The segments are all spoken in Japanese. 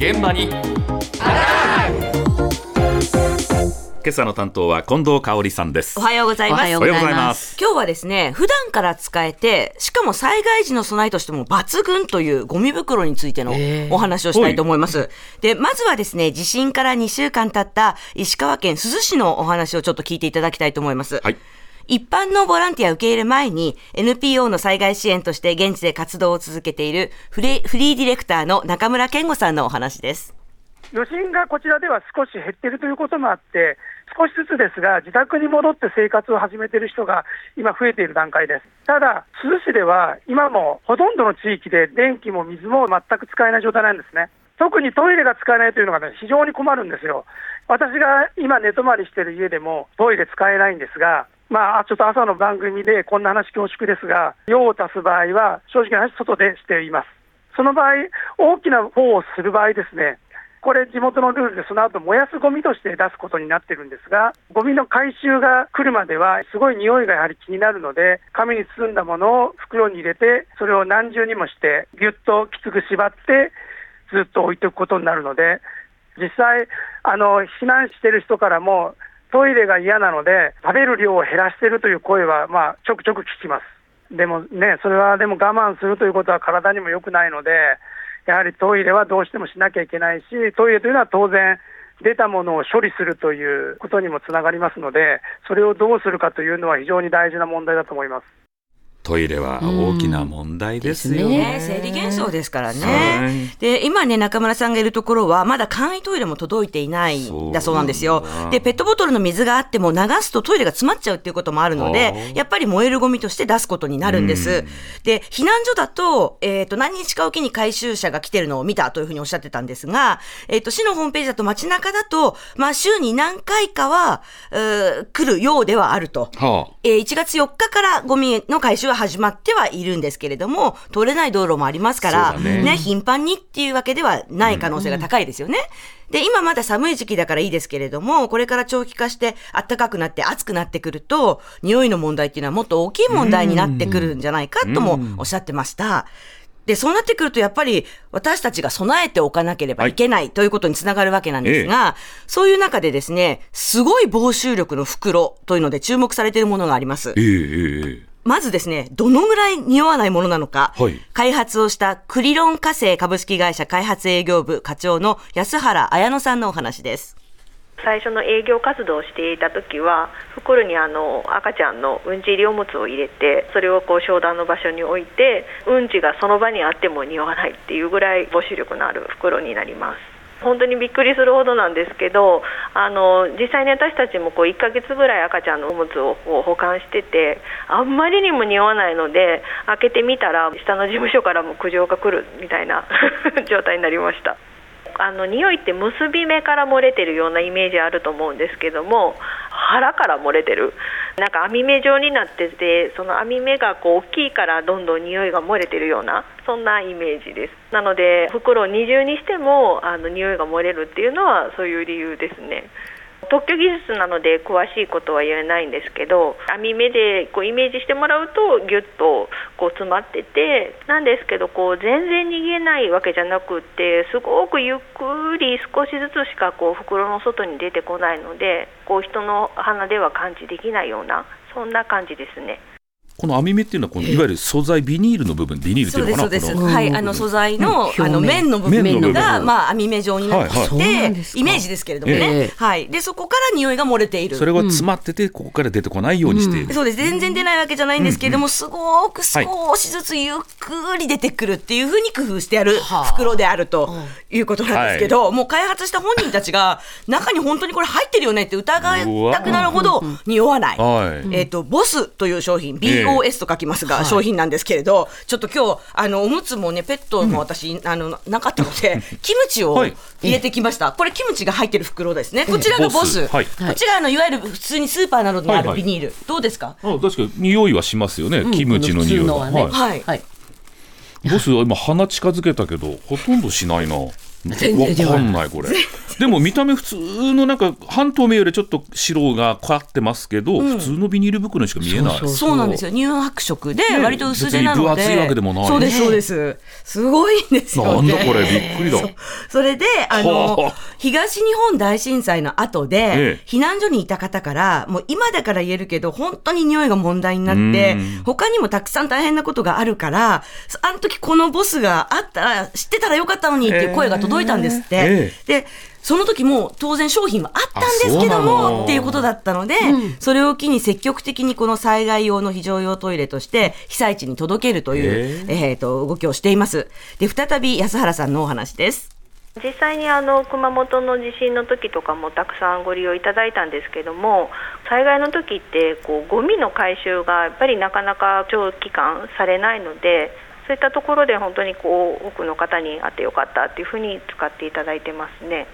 現場に今朝の担当は近藤香織さんですおはようございます。おはようございます今日はですね、普段から使えて、しかも災害時の備えとしても抜群というゴミ袋についてのえーお話をしたいと思います。で、まずはですね、地震から2週間経った石川県珠洲市のお話をちょっと聞いていただきたいと思います。はい一般のボランティア受け入れ前に NPO の災害支援として現地で活動を続けているフリフリーディレクターの中村健吾さんのお話です。余震がこちらでは少し減っているということもあって、少しずつですが、自宅に戻って生活を始めている人が今、増えている段階です。ただ、珠洲市では今もほとんどの地域で電気も水も全く使えない状態なんですね。特にトイレが使えないというのが、ね、非常に困るんですよ。私が今、寝泊まりしている家でもトイレ使えないんですが、まあ、ちょっと朝の番組でこんな話恐縮ですが、用を足す場合は、正直な話、外でしています。その場合、大きな方をする場合ですね、これ、地元のルールで、その後燃やすゴミとして出すことになってるんですが、ゴミの回収が来るまでは、すごい匂いがやはり気になるので、紙に包んだものを袋に入れて、それを何重にもして、ぎゅっときつく縛って、ずっと置いておくことになるので、実際、あの避難してる人からも、トイレが嫌なので、食べる量を減らしてるという声は、まあ、ちょくちょく聞きます。でもね、それはでも我慢するということは体にも良くないので、やはりトイレはどうしてもしなきゃいけないし、トイレというのは当然、出たものを処理するということにもつながりますので、それをどうするかというのは非常に大事な問題だと思います。トイレは大きな問題ですよね。ね、生理現象ですからはねい。で、今ね、中村さんがいるところは、まだ簡易トイレも届いていないんだそうなんですよ。で、ペットボトルの水があっても流すとトイレが詰まっちゃうっていうこともあるのあで、ーやっぱり燃えるゴミとして出すことになるんです。うんで、避難所だと、えっ、と、何日かおきに回収車が来てるのを見たというふうにおっしゃってたんですが、えっ、と、市のホームページだと街中だと、まあ、週に何回かは、うー来るようではあると。はあえー1月4日からゴミの回収は始まってはいるんですけれども、通れない道路もありますから、そうだね頻繁にっていうわけではない可能性が高いですよね。で、今まだ寒い時期だからいいですけれども、これから長期化して暖かくなって暑くなってくると、匂いの問題っていうのはもっと大きい問題になってくるんじゃないかともおっしゃってました。で、そうなってくると、やっぱり私たちが備えておかなければいけないということにつながるわけなんですが、そういう中でですね、すごい防臭力の袋というので注目されているものがあります。ええええまずですね、どのぐらい匂わないものなのか、はい開発をしたクリロン火星株式会社開発営業部課長の安原綾乃さんのお話です。最初の営業活動をしていた時は袋にあの赤ちゃんのうんち入りおむつを入れてそれをこう商談の場所に置いてうんちがその場にあっても匂わないっていうぐらい防臭力のある袋になります本当にびっくりするほどなんですけどあの実際に私たちもこう1ヶ月ぐらい赤ちゃんのおむつを保管しててあんまりにも匂わないので開けてみたら下の事務所からも苦情が来るみたいな 状態になりました。あの匂いって結び目から漏れてるようなイメージあると思うんですけども腹から漏れてる。なんか網目状になっててその網目がこう大きいからどんどん匂いが漏れてるようなそんなイメージですなので袋を二重にしてもあの匂いが漏れるっていうのはそういう理由ですね特許技術なので詳しいことは言えないんですけど網目でこうイメージしてもらうとギュッとこう詰まっててなんですけどこう全然逃げないわけじゃなくってすごくゆっくり少しずつしかこう袋の外に出てこないのでこう人の鼻では感知できないようなそんな感じですね。この網目っていうのはこのいわゆる素材ビニールの部分ビニールってそいううのです、そうです。かなはい、あの素材の、うん。あの表面。面の部面の部分。分が、まあ網目状になっていはいはい。そうなんてイメージですけれどもえね。え。はい。で、そこから匂いが漏れている。それは詰まっててここから出てこないようにしている、そうです。全然出ないわけじゃないんですけれども、すごく少しずつゆっくり出てくるっていうふうに工夫してあるはあ袋であるということなんですけど、もう開発した本人たちが、中に本当にこれ入ってるよねって疑いたくなるほど匂わない。はい。えっ、と、ボスという商品、ええ BOS と書きますが、商品なんですけれど、ちょっと今日、あの、おむつもね、ペットも私、あの、なかったので、キムチをはい。入れてきました。これ、キムチが入ってる袋ですね。こちらがボス。はい。こちら、あの、いわゆる普通にスーパーなどにあはいはい。るビニール。どうですか？あ確かに匂いはしますよね、キムチの匂いは。ねはい。はい。はい。ボスは今鼻近づけたけどほとんどしないな。わ全然かんないこれでも見た目普通のなんか半透明よりちょっと白がかってますけど、普通のビニール袋にしか見えない。そうなんですよ。乳白色でね割と薄手なので、別に分厚いわけでもないそうですそうです。すごいんですよね。なんだこれびっくりだ。それで、あのはあ、東日本大震災の後で、ええ避難所にいた方から、もう今だから言えるけど、本当に匂いが問題になってうん、他にもたくさん大変なことがあるから、あの時このボスがあったら、知ってたらよかったのにっていう声が届いたんですって。えで、その時も当然商品はあったんですけどもっていうことだったので、それを機に積極的にこの災害用の非常用トイレとして被災地に届けるという、えーと動きをしています。で、再び安原さんのお話です。実際にあの熊本の地震の時とかもたくさんご利用いただいたんですけども災害の時ってこうゴミの回収がやっぱりなかなか長期間されないのでそういったところで本当にこう多くの方に会ってよかったっていうふうに使っていただいてますね。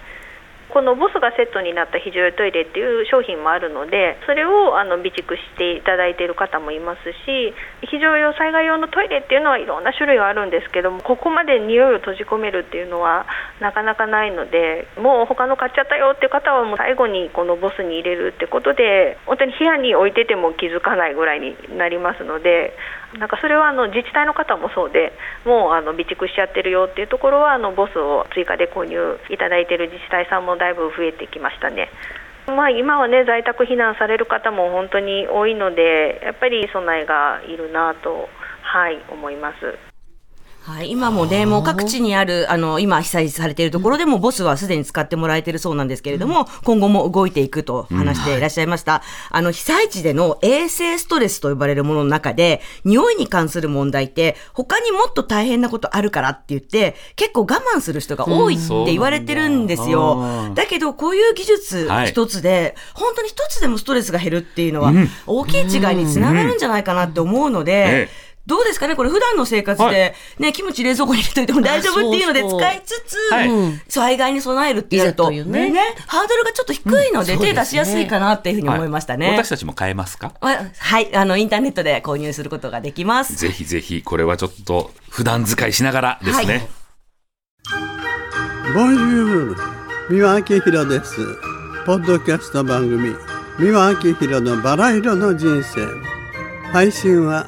このボスがセットになった非常用トイレっていう商品もあるのでそれをあの備蓄していただいている方もいますし非常用災害用のトイレっていうのはいろんな種類があるんですけどもここまで匂いを閉じ込めるっていうのはなかなかないのでもう他の買っちゃったよっていう方はもう最後にこのボスに入れるってことで本当に部屋に置いてても気づかないぐらいになりますのでなんかそれはあの自治体の方もそうでもうあの備蓄しちゃってるよっていうところはあのボスを追加で購入いただいてる自治体さんもだいぶ増えてきましたね。まあ、今はね在宅避難される方も本当に多いのでやっぱり備えがいるなと、はい、思います。はい、今もね、もう各地にある、あの、今被災されているところでも、ボスはすでに使ってもらえているそうなんですけれども、今後も動いていくと話していらっしゃいました。あの、被災地での衛生ストレスと呼ばれるものの中で、匂いに関する問題って、他にもっと大変なことあるからって言って、結構我慢する人が多いって言われてるんですよ。うんだだけど、こういう技術はい一つで、本当に一つでもストレスが減るっていうのはうん、大きい違いにつながるんじゃないかなって思うので、ええどうですかね？これ普段の生活はで、ね、キムチ冷蔵庫に入れといても大丈夫っていうので使いつつ、はい。災害に備えるってやると、いざというね。ハードルがちょっと低いので、うん。手出しやすいかなっていうふうに思いましたね。私たちも買えますか？わはい、あの、インターネットで購入することができます。ぜひぜひ、これはちょっと普段使いしながらですね。はい。ボンジュール三輪明宏です。ポッドキャスト番組三輪明宏のバラ色の人生。配信は